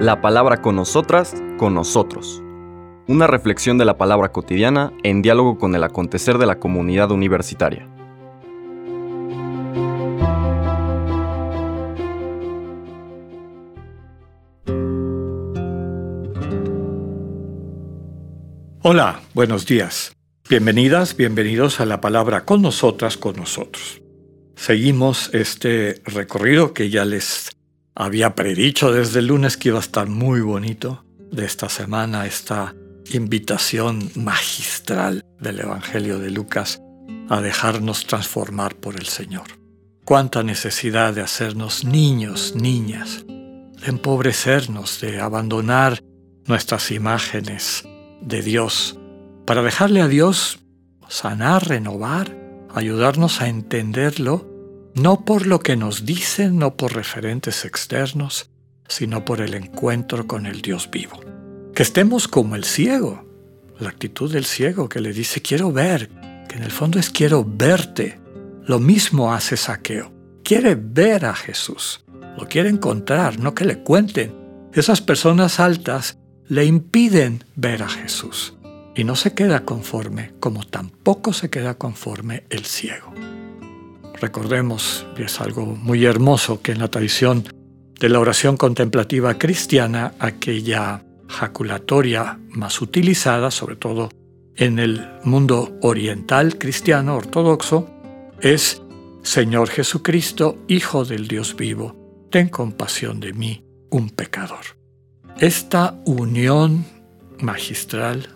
La palabra con nosotras, con nosotros. Una reflexión de la palabra cotidiana en diálogo con el acontecer de la comunidad universitaria. Hola, buenos días. Bienvenidas, bienvenidos a la palabra con nosotras, con nosotros. Seguimos este recorrido que ya les había predicho desde el lunes que iba a estar muy bonito de esta semana, esta invitación magistral del Evangelio de Lucas a dejarnos transformar por el Señor. Cuánta necesidad de hacernos niños, niñas, de empobrecernos, de abandonar nuestras imágenes, de Dios, para dejarle a Dios sanar, renovar, ayudarnos a entenderlo, no por lo que nos dicen, no por referentes externos, sino por el encuentro con el Dios vivo. Que estemos como el ciego, la actitud del ciego que le dice quiero ver, que en el fondo es quiero verte. Lo mismo hace Saqueo, quiere ver a Jesús, lo quiere encontrar, no que le cuenten. Esas personas altas le impiden ver a Jesús y no se queda conforme, como tampoco se queda conforme el ciego. Recordemos, y es algo muy hermoso, que en la tradición de la oración contemplativa cristiana, aquella jaculatoria más utilizada, sobre todo en el mundo oriental cristiano ortodoxo, es Señor Jesucristo, Hijo del Dios vivo, ten compasión de mí, un pecador. Esta unión magistral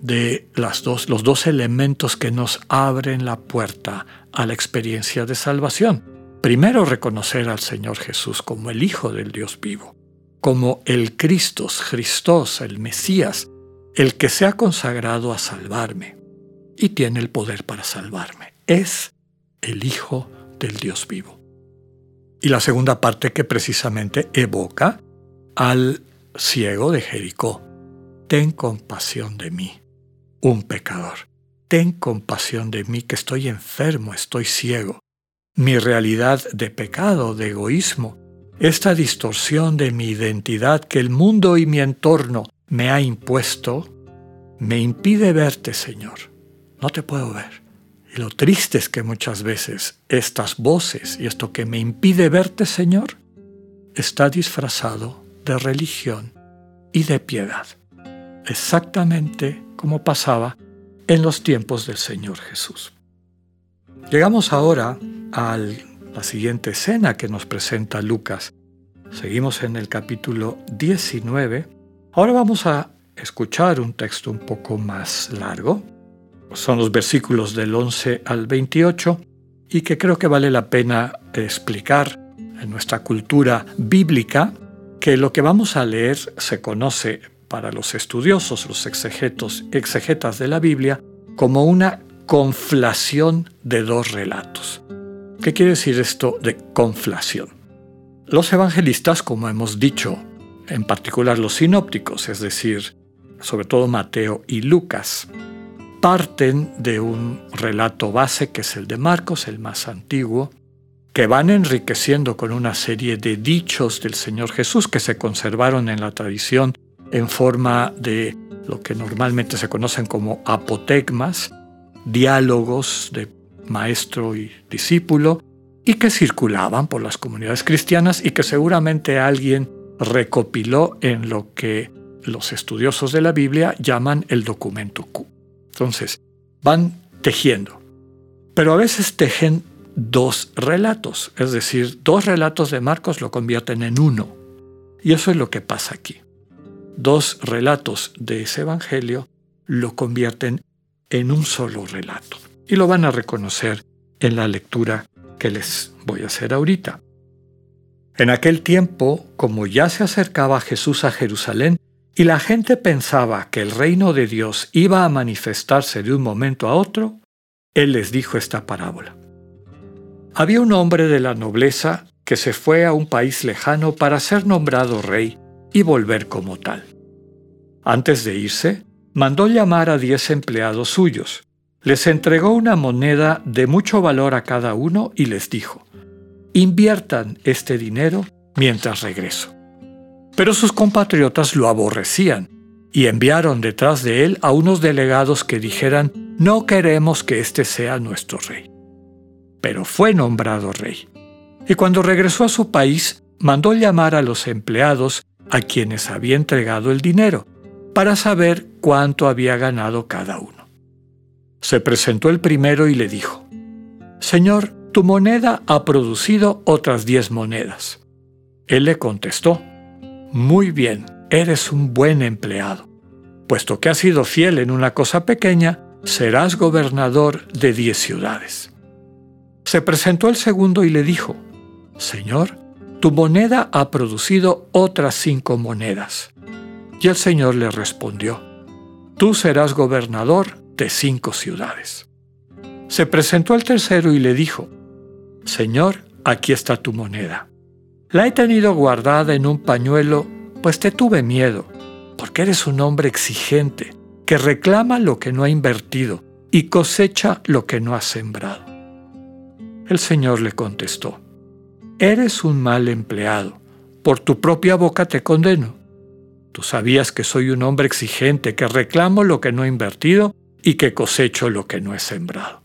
de dos, los dos elementos que nos abren la puerta a la experiencia de salvación. Primero, reconocer al Señor Jesús como el Hijo del Dios vivo, como el Cristo, el Mesías, el que se ha consagrado a salvarme y tiene el poder para salvarme. Es el Hijo del Dios vivo. Y la segunda parte que precisamente evoca al ciego de Jericó, ten compasión de mí, un pecador. Ten compasión de mí que estoy enfermo, estoy ciego. Mi realidad de pecado, de egoísmo, esta distorsión de mi identidad que el mundo y mi entorno me ha impuesto, me impide verte, Señor. No te puedo ver. Y lo triste es que muchas veces estas voces y esto que me impide verte, Señor, está disfrazado de religión y de piedad, exactamente como pasaba en los tiempos del Señor Jesús. Llegamos ahora a la siguiente escena que nos presenta Lucas. Seguimos en el capítulo 19. Ahora vamos a escuchar un texto un poco más largo. Son los versículos del 11 al 28 y que creo que vale la pena explicar en nuestra cultura bíblica que lo que vamos a leer se conoce para los estudiosos, los exegetos, exegetas de la Biblia, como una conflación de dos relatos. ¿Qué quiere decir esto de conflación? Los evangelistas, como hemos dicho, en particular los sinópticos, es decir, sobre todo Mateo y Lucas, parten de un relato base que es el de Marcos, el más antiguo, que van enriqueciendo con una serie de dichos del Señor Jesús que se conservaron en la tradición en forma de lo que normalmente se conocen como apotegmas, diálogos de maestro y discípulo, y que circulaban por las comunidades cristianas y que seguramente alguien recopiló en lo que los estudiosos de la Biblia llaman el documento Q. Entonces, van tejiendo, pero a veces tejen dos relatos, es decir, dos relatos de Marcos lo convierten en uno. Y eso es lo que pasa aquí. Dos relatos de ese Evangelio lo convierten en un solo relato. Y lo van a reconocer en la lectura que les voy a hacer ahorita. En aquel tiempo, como ya se acercaba Jesús a Jerusalén, y la gente pensaba que el reino de Dios iba a manifestarse de un momento a otro, Él les dijo esta parábola. Había un hombre de la nobleza que se fue a un país lejano para ser nombrado rey y volver como tal. Antes de irse, mandó llamar a diez empleados suyos. Les entregó una moneda de mucho valor a cada uno y les dijo, inviertan este dinero mientras regreso. Pero sus compatriotas lo aborrecían y enviaron detrás de él a unos delegados que dijeran, no queremos que éste sea nuestro rey. Pero fue nombrado rey. Y cuando regresó a su país, mandó llamar a los empleados a quienes había entregado el dinero, para saber cuánto había ganado cada uno. Se presentó el primero y le dijo, Señor, tu moneda ha producido otras diez monedas. Él le contestó, Muy bien, eres un buen empleado. Puesto que has sido fiel en una cosa pequeña, serás gobernador de diez ciudades. Se presentó el segundo y le dijo, Señor, tu moneda ha producido otras cinco monedas. Y el Señor le respondió, Tú serás gobernador de cinco ciudades. Se presentó el tercero y le dijo, Señor, aquí está tu moneda. La he tenido guardada en un pañuelo, pues te tuve miedo, porque eres un hombre exigente, que reclama lo que no ha invertido y cosecha lo que no ha sembrado. El Señor le contestó, Eres un mal empleado, por tu propia boca te condeno. Tú sabías que soy un hombre exigente, que reclamo lo que no he invertido y que cosecho lo que no he sembrado.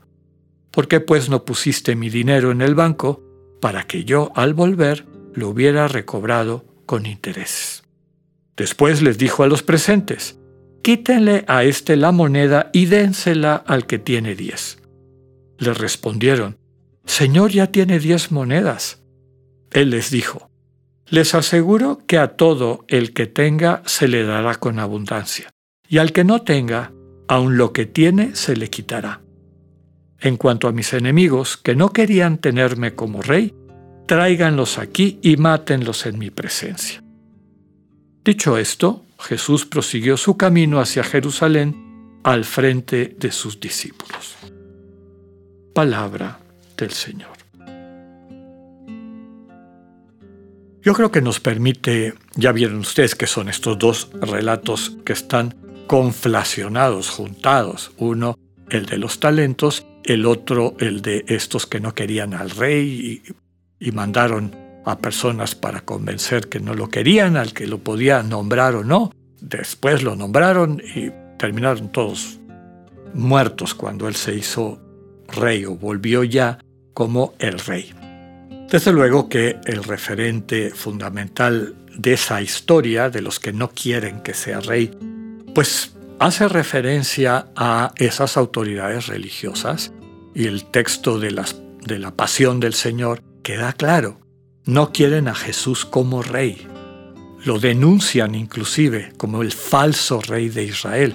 ¿Por qué pues no pusiste mi dinero en el banco para que yo, al volver, lo hubiera recobrado con intereses? Después les dijo a los presentes, quítenle a éste la moneda y dénsela al que tiene diez. Le respondieron, Señor ya tiene diez monedas. Él les dijo, les aseguro que a todo el que tenga se le dará con abundancia, y al que no tenga, aun lo que tiene se le quitará. En cuanto a mis enemigos, que no querían tenerme como rey, tráiganlos aquí y mátenlos en mi presencia. Dicho esto, Jesús prosiguió su camino hacia Jerusalén al frente de sus discípulos. Palabra del Señor. Yo creo que nos permite, ya vieron ustedes que son estos dos relatos que están conflacionados, juntados. Uno, el de los talentos, el otro, el de estos que no querían al rey y, mandaron a personas para convencer que no lo querían, al que lo podía nombrar o no. Después lo nombraron y terminaron todos muertos cuando él se hizo rey o volvió ya como el rey. Desde luego que el referente fundamental de esa historia, de los que no quieren que sea rey, pues hace referencia a esas autoridades religiosas y el texto de, las, de la pasión del Señor queda claro. No quieren a Jesús como rey. Lo denuncian inclusive como el falso rey de Israel,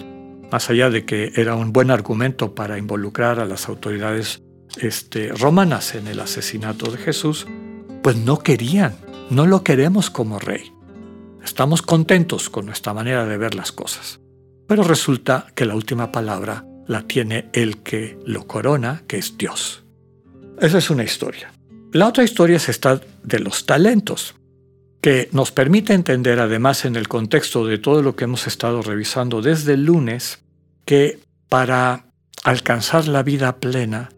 más allá de que era un buen argumento para involucrar a las autoridades este, romanas en el asesinato de Jesús, pues no querían, no lo queremos como rey. Estamos contentos con nuestra manera de ver las cosas. Pero resulta que la última palabra la tiene el que lo corona, que es Dios. Esa es una historia. La otra historia es esta de los talentos, que nos permite entender además en el contexto de todo lo que hemos estado revisando desde el lunes, que para alcanzar la vida plena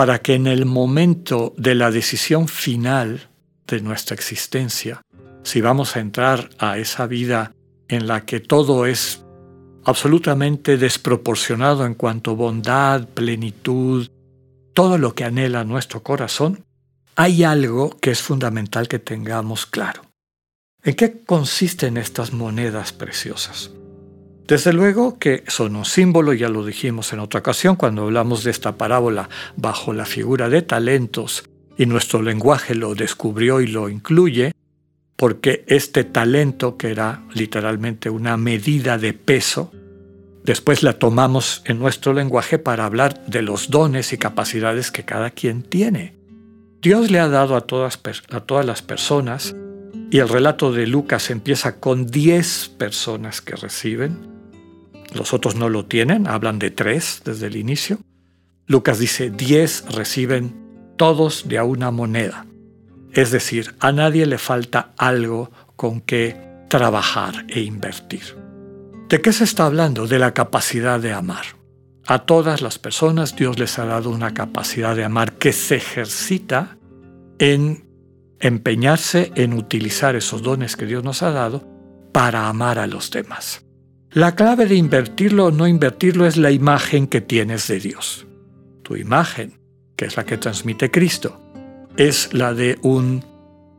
para que en el momento de la decisión final de nuestra existencia, si vamos a entrar a esa vida en la que todo es absolutamente desproporcionado en cuanto a bondad, plenitud, todo lo que anhela nuestro corazón, hay algo que es fundamental que tengamos claro. ¿En qué consisten estas monedas preciosas? Desde luego que son un símbolo, ya lo dijimos en otra ocasión cuando hablamos de esta parábola bajo la figura de talentos, y nuestro lenguaje lo descubrió y lo incluye, porque este talento, que era literalmente una medida de peso, después la tomamos en nuestro lenguaje para hablar de los dones y capacidades que cada quien tiene. Dios le ha dado a todas, a todas las personas, y el relato de Lucas empieza con 10 personas que reciben, los otros no lo tienen, hablan de tres desde el inicio. Lucas dice, diez reciben todos de a una moneda. Es decir, a nadie le falta algo con que trabajar e invertir. ¿De qué se está hablando? De la capacidad de amar. A todas las personas Dios les ha dado una capacidad de amar que se ejercita en empeñarse en utilizar esos dones que Dios nos ha dado para amar a los demás. La clave de invertirlo o no invertirlo es la imagen que tienes de Dios. Tu imagen, que es la que transmite Cristo, es la de un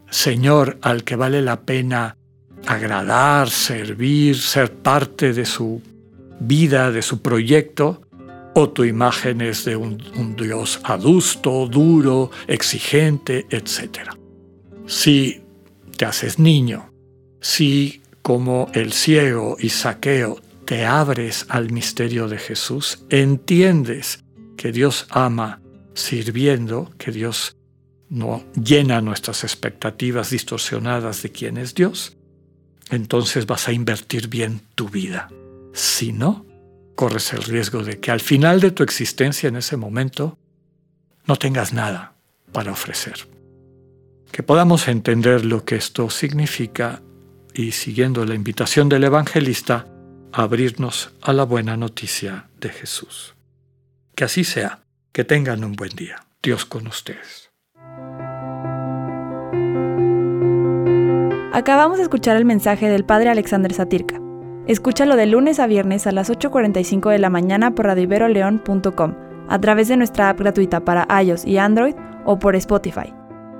Señor al que vale la pena agradar, servir, ser parte de su vida, de su proyecto, o tu imagen es de un, Dios adusto, duro, exigente, etc. Si te haces niño, si como el ciego y saqueo te abres al misterio de Jesús, entiendes que Dios ama sirviendo, que Dios no llena nuestras expectativas distorsionadas de quién es Dios, entonces vas a invertir bien tu vida. Si no, corres el riesgo de que al final de tu existencia en ese momento no tengas nada para ofrecer. Que podamos entender lo que esto significa y siguiendo la invitación del evangelista, abrirnos a la buena noticia de Jesús. Que así sea, que tengan un buen día. Dios con ustedes. Acabamos de escuchar el mensaje del Padre Alexander Satirka. Escúchalo de lunes a viernes a las 8.45 de la mañana por radioiberoleón.com, a través de nuestra app gratuita para iOS y Android o por Spotify.